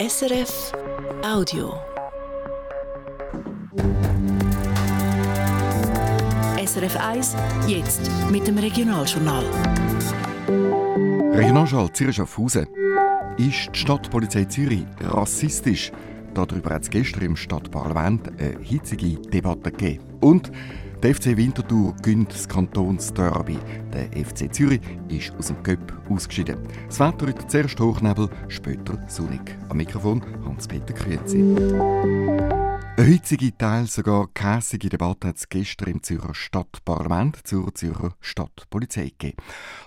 SRF Audio. SRF 1, jetzt mit dem Regionaljournal. Regionaljournal Zürich Schaffhausen. Ist die Stadtpolizei Zürich rassistisch? Darüber hat es gestern im Stadtparlament eine hitzige Debatte gegeben. Und der FC Winterthur gönnt das Kantonsderby. Der FC Zürich ist aus dem Cup ausgeschieden. Das Wetter heute zuerst Hochnebel, später sonnig. Am Mikrofon Hans-Peter Krüezi. Eine hitzige, teils sogar käsige Debatte hat es gestern im Zürcher Stadtparlament zur Zürcher Stadtpolizei gegeben.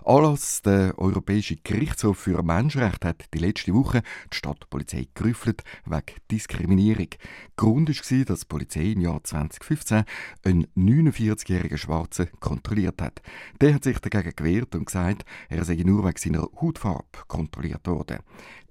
Anlass der Europäische Gerichtshof für Menschenrechte hat die letzte Woche die Stadtpolizei gerüffelt wegen Diskriminierung. Grund war, dass die Polizei im Jahr 2015 einen 49-jährigen Schwarzen kontrolliert hat. Der hat sich dagegen gewehrt und gesagt, er sei nur wegen seiner Hautfarbe kontrolliert worden.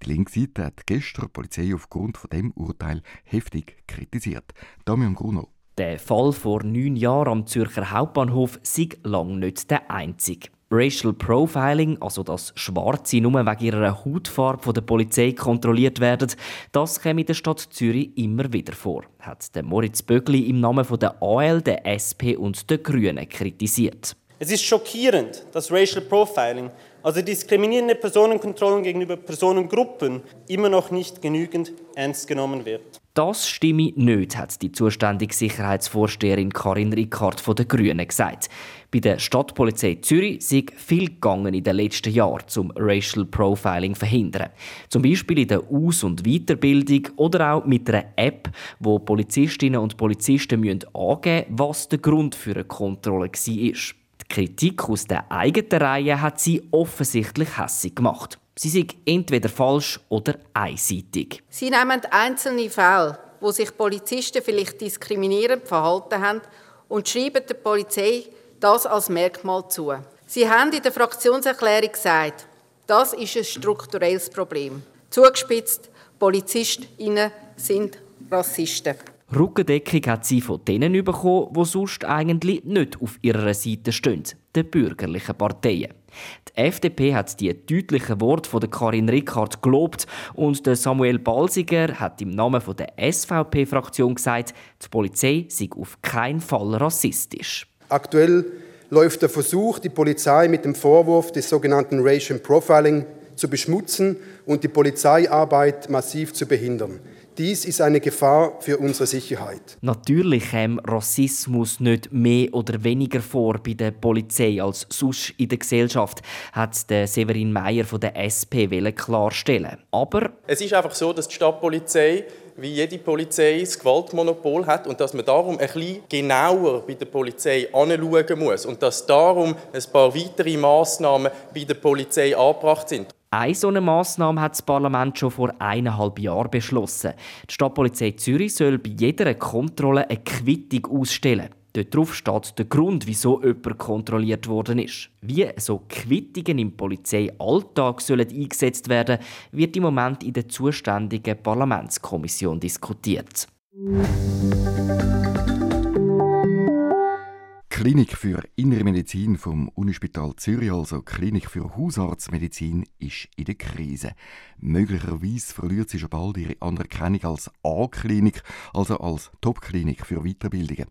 Die linke Seite hat gestern die Polizei aufgrund von dem Urteil heftig kritisiert. Damian Gruno. Der Fall vor neun Jahren am Zürcher Hauptbahnhof sei lang nicht der einzige. Racial Profiling, also dass Schwarze nur wegen ihrer Hautfarbe von der Polizei kontrolliert werden, das käme in der Stadt Zürich immer wieder vor, hat der Moritz Bögli im Namen der AL, der SP und der Grünen kritisiert. Es ist schockierend, dass Racial Profiling also diskriminierende Personenkontrollen gegenüber Personengruppen immer noch nicht genügend ernst genommen wird. Das stimme nicht, hat die zuständige Sicherheitsvorsteherin Karin Rickard von den Grünen gesagt. Bei der Stadtpolizei Zürich sei viel gegangen in den letzten Jahren, um Racial Profiling zu verhindern. Zum Beispiel in der Aus- und Weiterbildung oder auch mit einer App, wo Polizistinnen und Polizisten angeben müssen, was der Grund für eine Kontrolle war. Kritik aus der eigenen Reihe hat sie offensichtlich hässig gemacht. Sie sind entweder falsch oder einseitig. Sie nehmen einzelne Fälle, wo sich Polizisten vielleicht diskriminierend verhalten haben, und schreiben der Polizei das als Merkmal zu. Sie haben in der Fraktionserklärung gesagt, das ist ein strukturelles Problem. Zugespitzt, Polizistinnen sind Rassisten. Rückendeckung hat sie von denen bekommen, die sonst eigentlich nicht auf ihrer Seite stehen, den bürgerlichen Parteien. Die FDP hat die deutlichen Worte von Karin Rickard gelobt und Samuel Balsiger hat im Namen der SVP-Fraktion gesagt, die Polizei sei auf keinen Fall rassistisch. Aktuell läuft der Versuch, die Polizei mit dem Vorwurf des sogenannten Racial Profiling zu beschmutzen und die Polizeiarbeit massiv zu behindern. Dies ist eine Gefahr für unsere Sicherheit. Natürlich käme Rassismus nicht mehr oder weniger vor bei der Polizei als sonst in der Gesellschaft, hat der Severin Meyer von der SP klarstellen. Aber es ist einfach so, dass die Stadtpolizei wie jede Polizei das Gewaltmonopol hat und dass man darum ein bisschen genauer bei der Polizei anschauen muss und dass darum ein paar weitere Massnahmen bei der Polizei angebracht sind. Eine solche Massnahme hat das Parlament schon vor eineinhalb Jahren beschlossen. Die Stadtpolizei Zürich soll bei jeder Kontrolle eine Quittung ausstellen. Dort steht der Grund, wieso jemand kontrolliert worden ist. Wie so Quittungen im Polizeialltag sollen eingesetzt werden, wird im Moment in der zuständigen Parlamentskommission diskutiert. Klinik für Innere Medizin vom Unispital Zürich, also Klinik für Hausarztmedizin, ist in der Krise. Möglicherweise verliert sie schon bald ihre Anerkennung als A-Klinik, also als Top-Klinik für Weiterbildungen.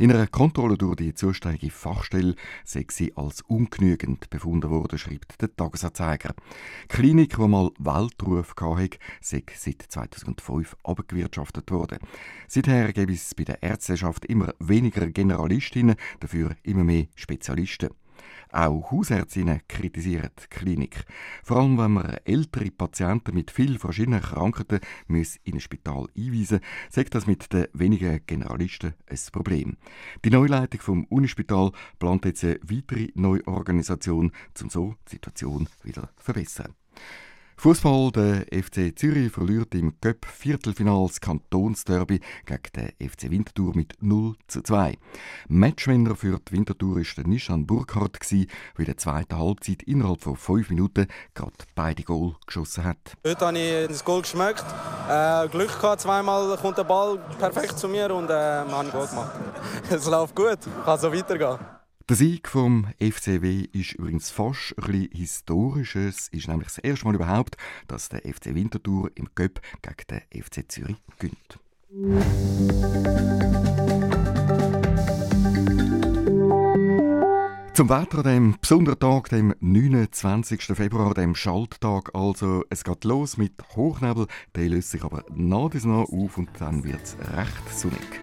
In einer Kontrolle durch die zuständige Fachstelle sei sie als ungenügend befunden worden, schreibt der Tagesanzeiger. Die Klinik, die mal Weltruf hatte, sei seit 2005 abgewirtschaftet worden. Seither gibt es bei der Ärzteschaft immer weniger Generalistinnen, dafür immer mehr Spezialisten. Auch Hausärztinnen kritisieren die Klinik. Vor allem, wenn man ältere Patienten mit vielen verschiedenen Krankheiten muss in ein Spital einweisen muss, sagt das mit den wenigen Generalisten ein Problem. Die Neuleitung vom Unispital plant jetzt eine weitere Neuorganisation, um so die Situation wieder zu verbessern. Fußball, der FC Zürich verliert im Cup Viertelfinal das Kantonsderby gegen den FC Winterthur mit 0 zu 2. Matchwinner für die Winterthur war Nishan Burkhardt, der in der zweiten Halbzeit innerhalb von fünf Minuten gerade beide Goal geschossen hat. Heute habe ich das Goal geschmeckt. Äh, Glück gehabt, zweimal kommt der Ball perfekt zu mir und äh, habe ein Goal gemacht. Es läuft gut, kann so weitergehen. Der Sieg vom FCW ist übrigens fast ein historisch. Es ist nämlich das erste Mal überhaupt, dass der FC Winterthur im Göpp gegen den FC Zürich gönnt. Zum Wetter an dem besonderen Tag, dem 29. Februar, dem Schalttag. Also, es geht los mit Hochnebel, der löst sich aber nach und nach auf und dann wird es recht sonnig.